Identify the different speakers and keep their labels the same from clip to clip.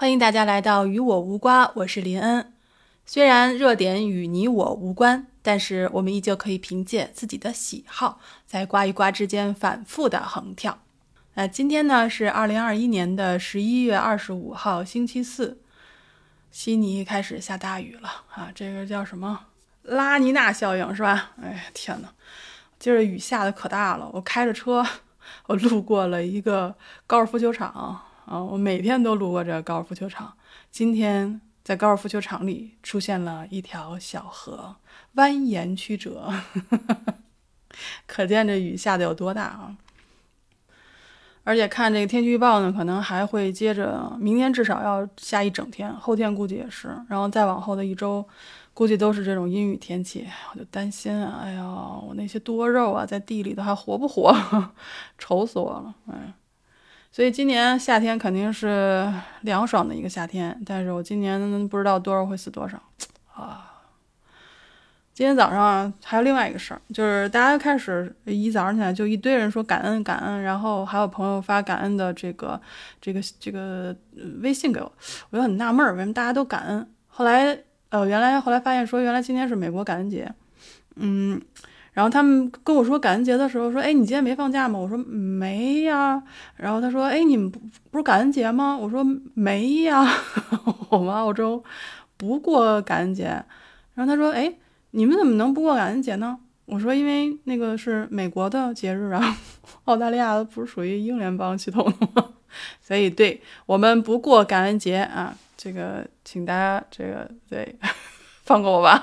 Speaker 1: 欢迎大家来到与我无瓜，我是林恩。虽然热点与你我无关，但是我们依旧可以凭借自己的喜好，在瓜与瓜之间反复的横跳。那今天呢是二零二一年的十一月二十五号，星期四，悉尼开始下大雨了啊！这个叫什么拉尼娜效应是吧？哎呀天呐，今儿雨下的可大了，我开着车。我路过了一个高尔夫球场啊，我每天都路过这高尔夫球场。今天在高尔夫球场里出现了一条小河，蜿蜒曲折，可见这雨下的有多大啊！而且看这个天气预报呢，可能还会接着，明天至少要下一整天，后天估计也是，然后再往后的一周。估计都是这种阴雨天气，我就担心啊！哎呀，我那些多肉啊，在地里头还活不活？愁死我了！哎，所以今年夏天肯定是凉爽的一个夏天，但是我今年不知道多少会死多少啊！今天早上还有另外一个事儿，就是大家开始一早上起来就一堆人说感恩感恩，然后还有朋友发感恩的这个这个这个微信给我，我就很纳闷儿，为什么大家都感恩？后来。呃，原来后来发现说，原来今天是美国感恩节，嗯，然后他们跟我说感恩节的时候说，哎，你今天没放假吗？我说没呀。然后他说，哎，你们不不是感恩节吗？我说没呀，我们澳洲不过感恩节。然后他说，哎，你们怎么能不过感恩节呢？我说因为那个是美国的节日啊，澳大利亚不是属于英联邦系统的吗？所以对我们不过感恩节啊。这个，请大家这个对放过我吧。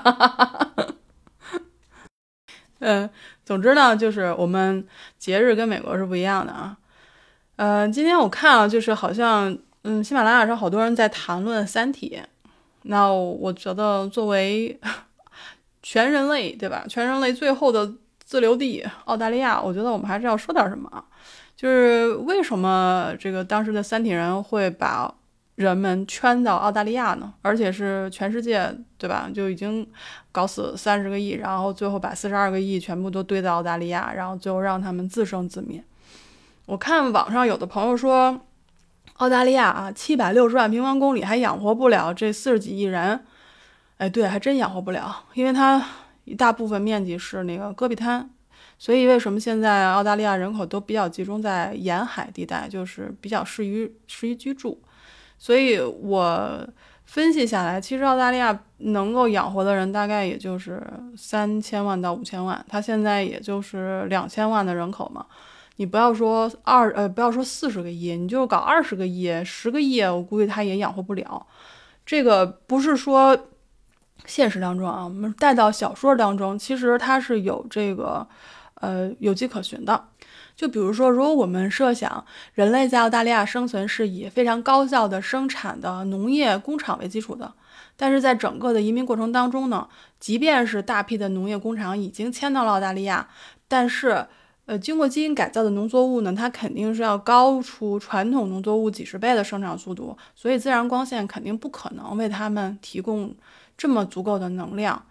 Speaker 1: 嗯，总之呢，就是我们节日跟美国是不一样的啊。嗯，今天我看啊，就是好像嗯，喜马拉雅上好多人在谈论《三体》，那我觉得作为 全人类，对吧？全人类最后的自留地澳大利亚，我觉得我们还是要说点什么啊。就是为什么这个当时的三体人会把。人们圈到澳大利亚呢，而且是全世界，对吧？就已经搞死三十个亿，然后最后把四十二个亿全部都堆在澳大利亚，然后最后让他们自生自灭。我看网上有的朋友说，澳大利亚啊，七百六十万平方公里还养活不了这四十几亿人。哎，对，还真养活不了，因为它一大部分面积是那个戈壁滩，所以为什么现在澳大利亚人口都比较集中在沿海地带，就是比较适于适于居住。所以我分析下来，其实澳大利亚能够养活的人大概也就是三千万到五千万，它现在也就是两千万的人口嘛。你不要说二呃，不要说四十个亿，你就搞二十个亿、十个亿，我估计它也养活不了。这个不是说现实当中啊，我们带到小说当中，其实它是有这个呃有迹可循的。就比如说，如果我们设想人类在澳大利亚生存是以非常高效的生产的农业工厂为基础的，但是在整个的移民过程当中呢，即便是大批的农业工厂已经迁到了澳大利亚，但是，呃，经过基因改造的农作物呢，它肯定是要高出传统农作物几十倍的生长速度，所以自然光线肯定不可能为它们提供这么足够的能量。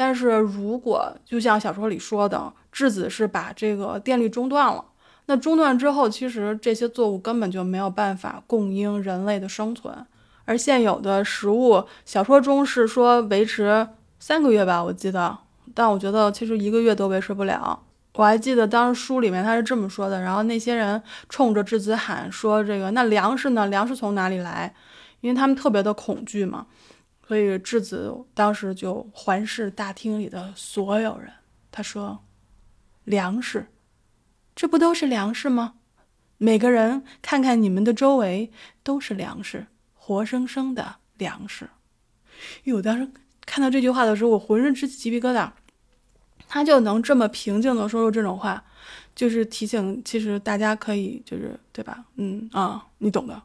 Speaker 1: 但是如果就像小说里说的，质子是把这个电力中断了，那中断之后，其实这些作物根本就没有办法供应人类的生存。而现有的食物，小说中是说维持三个月吧，我记得，但我觉得其实一个月都维持不了。我还记得当时书里面他是这么说的，然后那些人冲着质子喊说：“这个那粮食呢？粮食从哪里来？”因为他们特别的恐惧嘛。所以质子当时就环视大厅里的所有人，他说：“粮食，这不都是粮食吗？每个人看看你们的周围，都是粮食，活生生的粮食。”因为我当时看到这句话的时候，我浑身直起鸡皮疙瘩。他就能这么平静的说出这种话，就是提醒，其实大家可以，就是对吧？嗯啊，你懂的。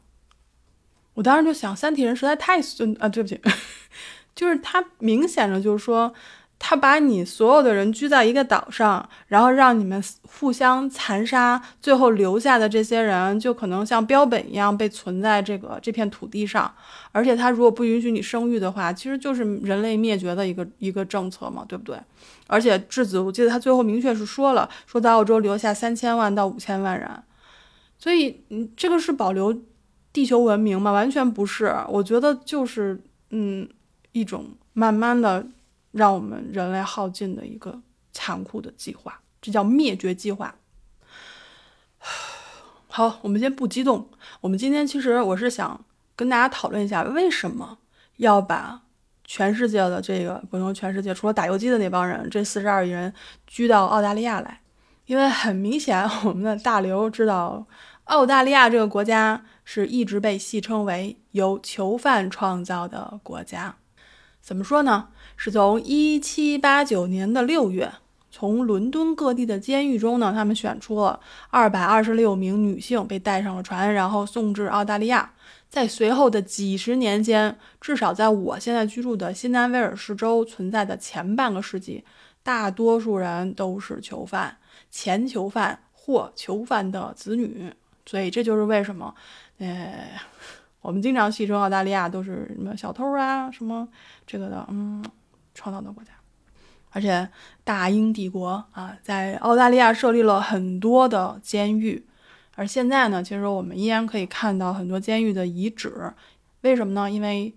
Speaker 1: 我当时就想，三体人实在太孙啊！对不起，就是他明显的就是说，他把你所有的人拘在一个岛上，然后让你们互相残杀，最后留下的这些人就可能像标本一样被存在这个这片土地上。而且他如果不允许你生育的话，其实就是人类灭绝的一个一个政策嘛，对不对？而且质子，我记得他最后明确是说了，说在澳洲留下三千万到五千万人，所以嗯，这个是保留。地球文明吗？完全不是，我觉得就是嗯一种慢慢的让我们人类耗尽的一个残酷的计划，这叫灭绝计划。好，我们先不激动。我们今天其实我是想跟大家讨论一下，为什么要把全世界的这个不用全世界，除了打游击的那帮人，这四十二亿人拘到澳大利亚来？因为很明显，我们的大刘知道，澳大利亚这个国家是一直被戏称为由囚犯创造的国家。怎么说呢？是从一七八九年的六月。从伦敦各地的监狱中呢，他们选出了二百二十六名女性被带上了船，然后送至澳大利亚。在随后的几十年间，至少在我现在居住的新南威尔士州存在的前半个世纪，大多数人都是囚犯、前囚犯或囚犯的子女。所以这就是为什么，呃，我们经常戏称澳大利亚都是什么小偷啊，什么这个的，嗯，创造的国家。而且，大英帝国啊，在澳大利亚设立了很多的监狱，而现在呢，其实我们依然可以看到很多监狱的遗址。为什么呢？因为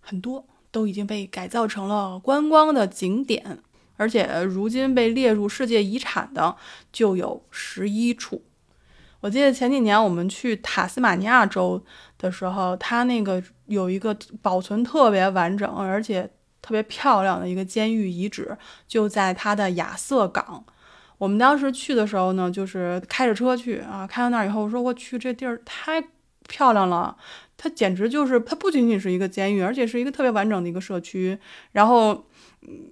Speaker 1: 很多都已经被改造成了观光的景点，而且如今被列入世界遗产的就有十一处。我记得前几年我们去塔斯马尼亚州的时候，它那个有一个保存特别完整，而且。特别漂亮的一个监狱遗址，就在它的亚瑟港。我们当时去的时候呢，就是开着车去啊，开到那儿以后，我说我去，这地儿太漂亮了，它简直就是，它不仅仅是一个监狱，而且是一个特别完整的一个社区。然后，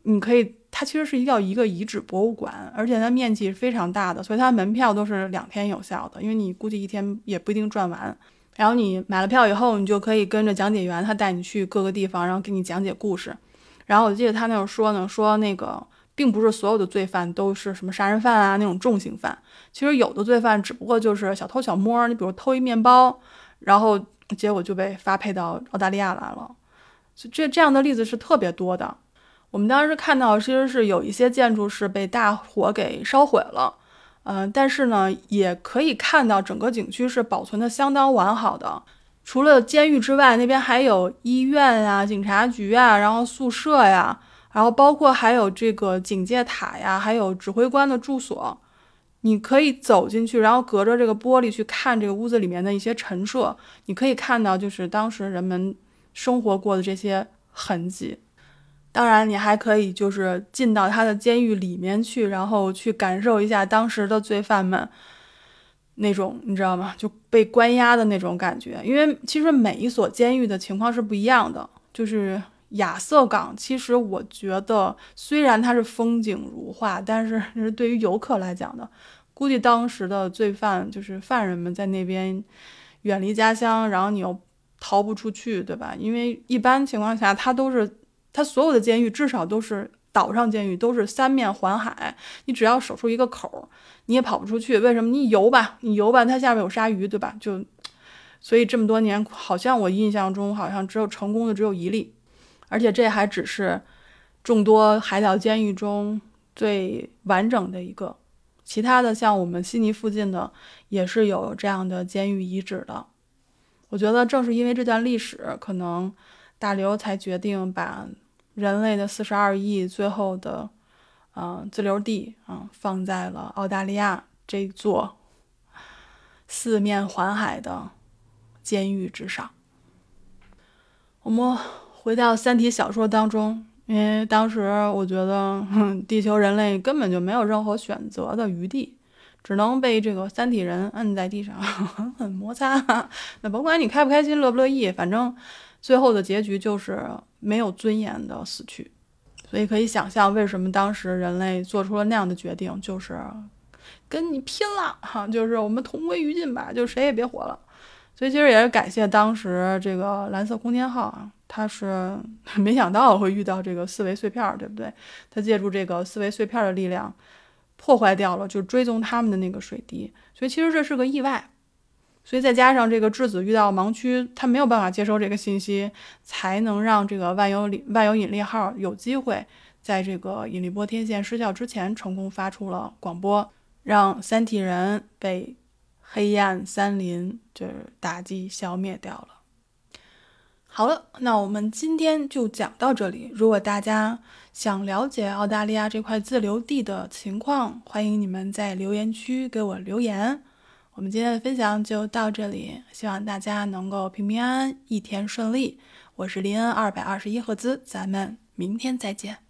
Speaker 1: 你可以，它其实是叫一个遗址博物馆，而且它面积非常大的，所以它门票都是两天有效的，因为你估计一天也不一定转完。然后你买了票以后，你就可以跟着讲解员，他带你去各个地方，然后给你讲解故事。然后我记得他那会儿说呢，说那个并不是所有的罪犯都是什么杀人犯啊那种重刑犯，其实有的罪犯只不过就是小偷小摸，你比如偷一面包，然后结果就被发配到澳大利亚来了，这这样的例子是特别多的。我们当时看到其实是有一些建筑是被大火给烧毁了，嗯，但是呢也可以看到整个景区是保存的相当完好的。除了监狱之外，那边还有医院啊、警察局啊，然后宿舍呀，然后包括还有这个警戒塔呀，还有指挥官的住所。你可以走进去，然后隔着这个玻璃去看这个屋子里面的一些陈设，你可以看到就是当时人们生活过的这些痕迹。当然，你还可以就是进到他的监狱里面去，然后去感受一下当时的罪犯们。那种你知道吗？就被关押的那种感觉，因为其实每一所监狱的情况是不一样的。就是亚瑟港，其实我觉得虽然它是风景如画，但是是对于游客来讲的，估计当时的罪犯就是犯人们在那边远离家乡，然后你又逃不出去，对吧？因为一般情况下，它都是它所有的监狱至少都是。岛上监狱都是三面环海，你只要守住一个口，你也跑不出去。为什么？你游吧，你游吧，它下面有鲨鱼，对吧？就，所以这么多年，好像我印象中好像只有成功的只有一例，而且这还只是众多海岛监狱中最完整的一个。其他的像我们悉尼附近的也是有这样的监狱遗址的。我觉得正是因为这段历史，可能大刘才决定把。人类的四十二亿最后的，嗯，自留地啊，放在了澳大利亚这座四面环海的监狱之上。我们回到《三体》小说当中，因为当时我觉得，地球人类根本就没有任何选择的余地，只能被这个三体人摁在地上 狠狠摩擦。那甭管你开不开心、乐不乐意，反正。最后的结局就是没有尊严的死去，所以可以想象为什么当时人类做出了那样的决定，就是跟你拼了哈，就是我们同归于尽吧，就谁也别活了。所以其实也是感谢当时这个蓝色空间号啊，他是 没想到会遇到这个四维碎片，对不对？他借助这个四维碎片的力量，破坏掉了就追踪他们的那个水滴，所以其实这是个意外。所以再加上这个质子遇到盲区，它没有办法接收这个信息，才能让这个万有引万有引力号有机会在这个引力波天线失效之前成功发出了广播，让三体人被黑暗森林就是打击消灭掉了。好了，那我们今天就讲到这里。如果大家想了解澳大利亚这块自留地的情况，欢迎你们在留言区给我留言。我们今天的分享就到这里，希望大家能够平平安安，一天顺利。我是林恩二百二十一赫兹，咱们明天再见。